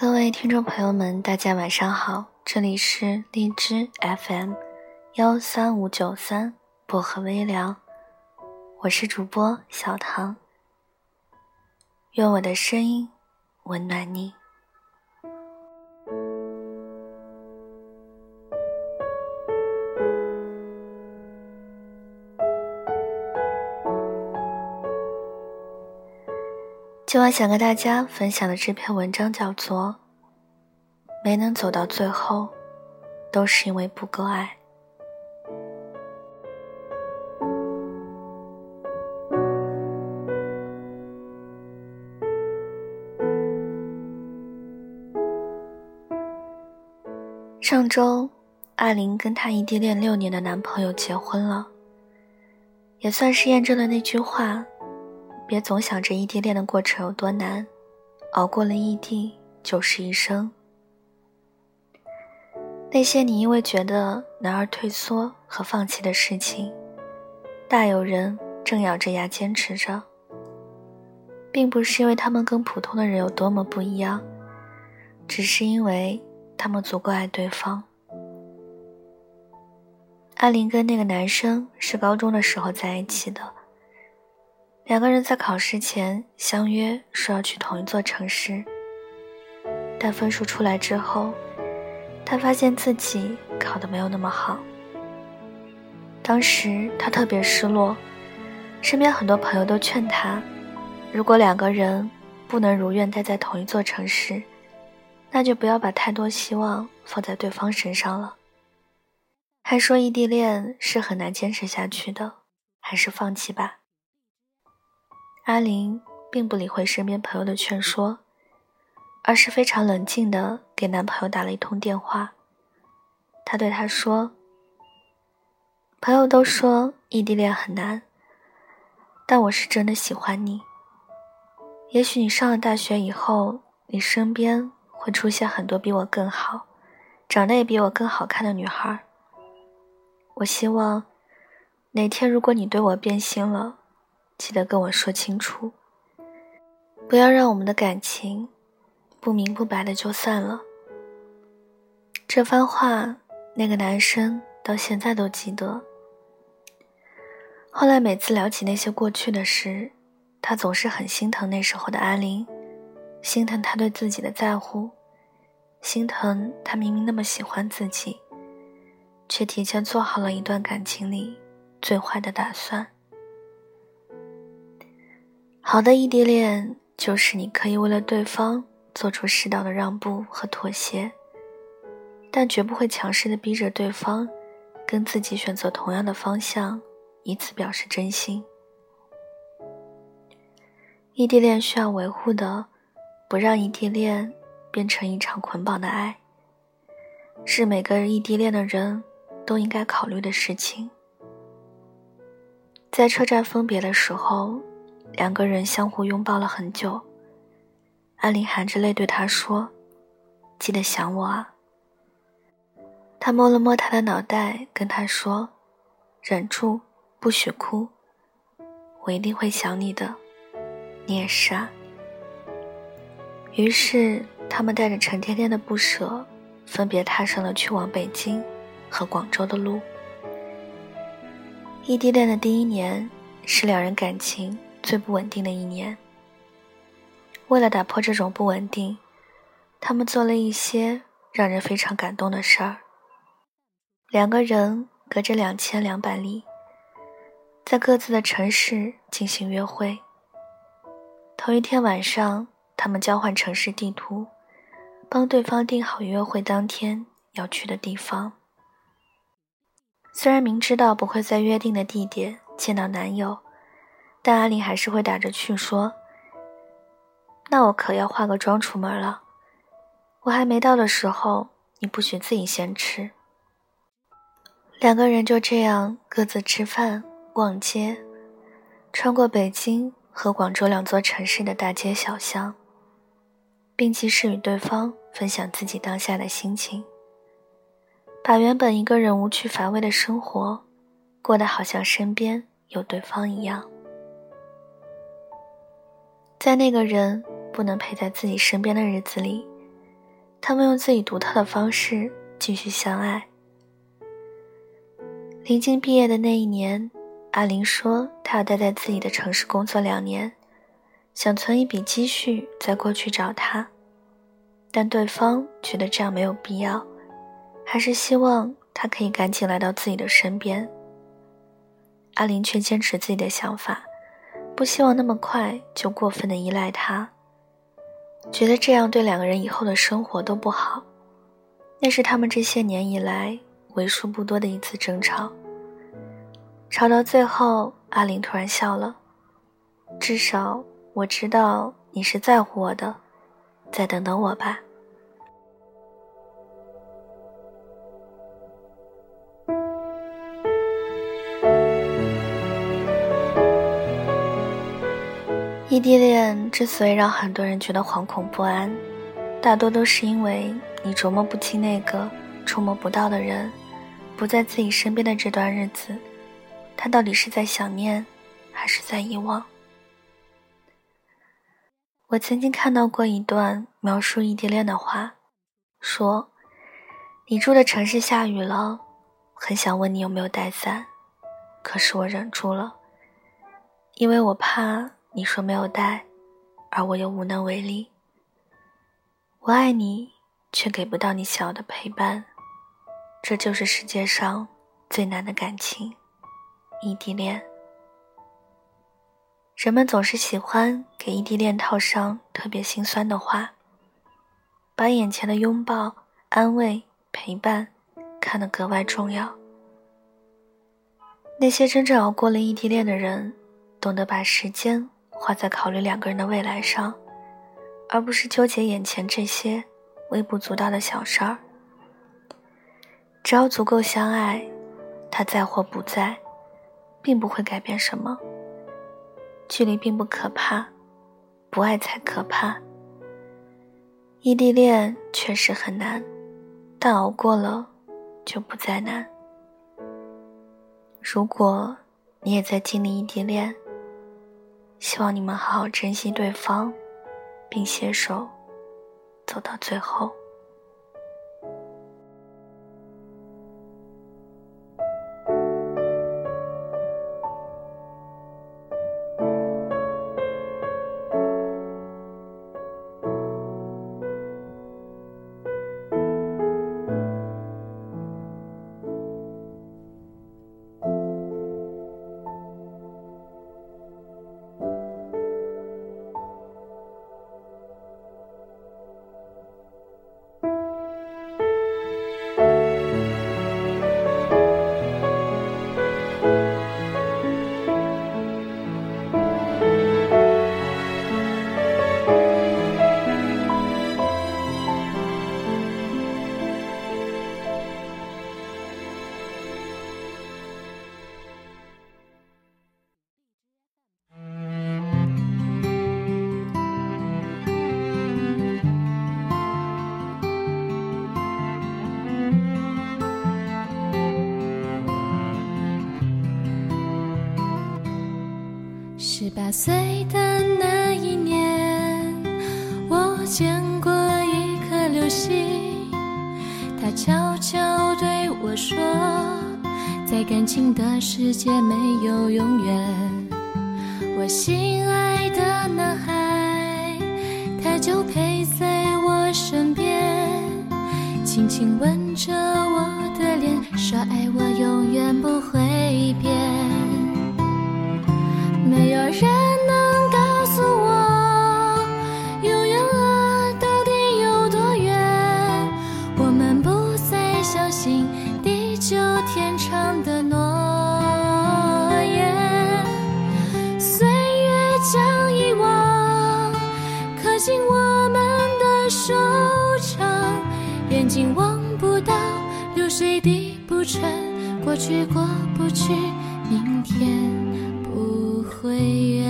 各位听众朋友们，大家晚上好，这里是荔枝 FM 幺三五九三薄荷微凉，我是主播小唐，愿我的声音温暖你。今晚想跟大家分享的这篇文章叫做《没能走到最后，都是因为不够爱》。上周，阿玲跟她异地恋六年的男朋友结婚了，也算是验证了那句话。别总想着异地恋的过程有多难，熬过了异地就是一生。那些你因为觉得难而退缩和放弃的事情，大有人正咬着牙坚持着，并不是因为他们跟普通的人有多么不一样，只是因为他们足够爱对方。阿林跟那个男生是高中的时候在一起的。两个人在考试前相约说要去同一座城市，但分数出来之后，他发现自己考得没有那么好。当时他特别失落，身边很多朋友都劝他，如果两个人不能如愿待在同一座城市，那就不要把太多希望放在对方身上了。还说异地恋是很难坚持下去的，还是放弃吧。阿玲并不理会身边朋友的劝说，而是非常冷静地给男朋友打了一通电话。她对他说：“朋友都说异地恋很难，但我是真的喜欢你。也许你上了大学以后，你身边会出现很多比我更好、长得也比我更好看的女孩。我希望哪天如果你对我变心了。”记得跟我说清楚，不要让我们的感情不明不白的就散了。这番话，那个男生到现在都记得。后来每次聊起那些过去的事，他总是很心疼那时候的阿玲，心疼他对自己的在乎，心疼他明明那么喜欢自己，却提前做好了一段感情里最坏的打算。好的异地恋就是你可以为了对方做出适当的让步和妥协，但绝不会强势的逼着对方跟自己选择同样的方向，以此表示真心。异地恋需要维护的，不让异地恋变成一场捆绑的爱，是每个异地恋的人都应该考虑的事情。在车站分别的时候。两个人相互拥抱了很久，安林含着泪对他说：“记得想我啊。”他摸了摸他的脑袋，跟他说：“忍住，不许哭，我一定会想你的，你也是啊。”于是，他们带着沉甸甸的不舍，分别踏上了去往北京和广州的路。异地恋的第一年，是两人感情。最不稳定的一年。为了打破这种不稳定，他们做了一些让人非常感动的事儿。两个人隔着两千两百里，在各自的城市进行约会。头一天晚上，他们交换城市地图，帮对方定好约会当天要去的地方。虽然明知道不会在约定的地点见到男友。但阿玲还是会打着趣说：“那我可要化个妆出门了。我还没到的时候，你不许自己先吃。”两个人就这样各自吃饭、逛街，穿过北京和广州两座城市的大街小巷，并及时与对方分享自己当下的心情，把原本一个人无趣乏味的生活，过得好像身边有对方一样。在那个人不能陪在自己身边的日子里，他们用自己独特的方式继续相爱。临近毕业的那一年，阿林说她要待在自己的城市工作两年，想存一笔积蓄再过去找他。但对方觉得这样没有必要，还是希望他可以赶紧来到自己的身边。阿林却坚持自己的想法，不希望那么快就过分的依赖他，觉得这样对两个人以后的生活都不好。那是他们这些年以来为数不多的一次争吵。吵到最后，阿林突然笑了，至少我知道你是在乎我的。再等等我吧。异地恋之所以让很多人觉得惶恐不安，大多都是因为你琢磨不清那个触摸不到的人不在自己身边的这段日子，他到底是在想念，还是在遗忘。我曾经看到过一段描述异地恋的话，说：“你住的城市下雨了，很想问你有没有带伞，可是我忍住了，因为我怕你说没有带，而我又无能为力。我爱你，却给不到你想要的陪伴，这就是世界上最难的感情——异地恋。”人们总是喜欢给异地恋套上特别心酸的话，把眼前的拥抱、安慰、陪伴看得格外重要。那些真正熬过了异地恋的人，懂得把时间花在考虑两个人的未来上，而不是纠结眼前这些微不足道的小事儿。只要足够相爱，他在或不在，并不会改变什么。距离并不可怕，不爱才可怕。异地恋确实很难，但熬过了就不再难。如果你也在经历异地恋，希望你们好好珍惜对方，并携手走到最后。八岁的那一年，我见过一颗流星，它悄悄对我说，在感情的世界没有永远。我心爱的男孩，他就陪在我身边，轻轻吻着我的脸，说爱我永远不会变。再相信地久天长的诺言。岁月将遗忘刻进我们的手掌，眼睛望不到，流水滴不沉，过去过不去，明天。不会远。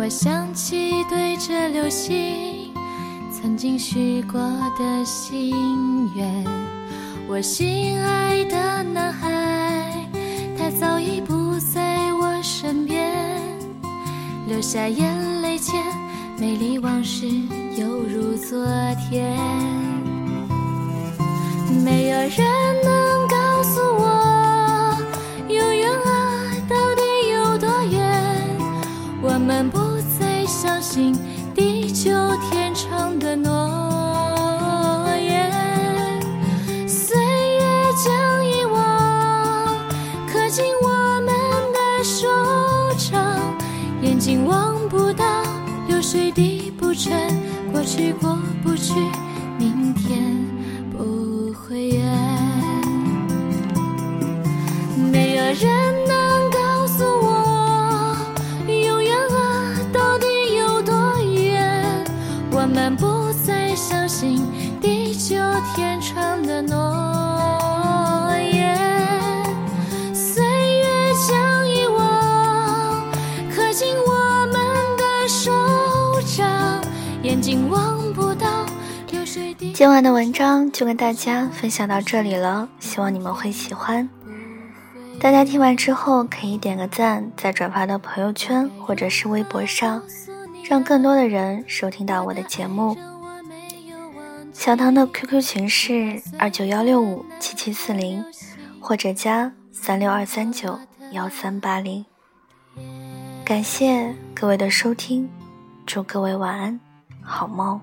我想起对着流星曾经许过的心愿。我心爱的男孩，他早已不在我身边，流下眼泪前，美丽往事犹如昨天。没有人能地久天长的诺言。岁月将遗忘刻进我们的手掌，眼睛望不到，流水滴不沉，过去过不去，明天不会远。没有人信地久天长的诺言。岁月将遗忘刻进我们的手掌，眼睛望不到。今晚的文章就跟大家分享到这里了，希望你们会喜欢。大家听完之后可以点个赞，再转发到朋友圈或者是微博上，让更多的人收听到我的节目。小唐的 QQ 群是二九幺六五七七四零，或者加三六二三九幺三八零。感谢各位的收听，祝各位晚安，好梦。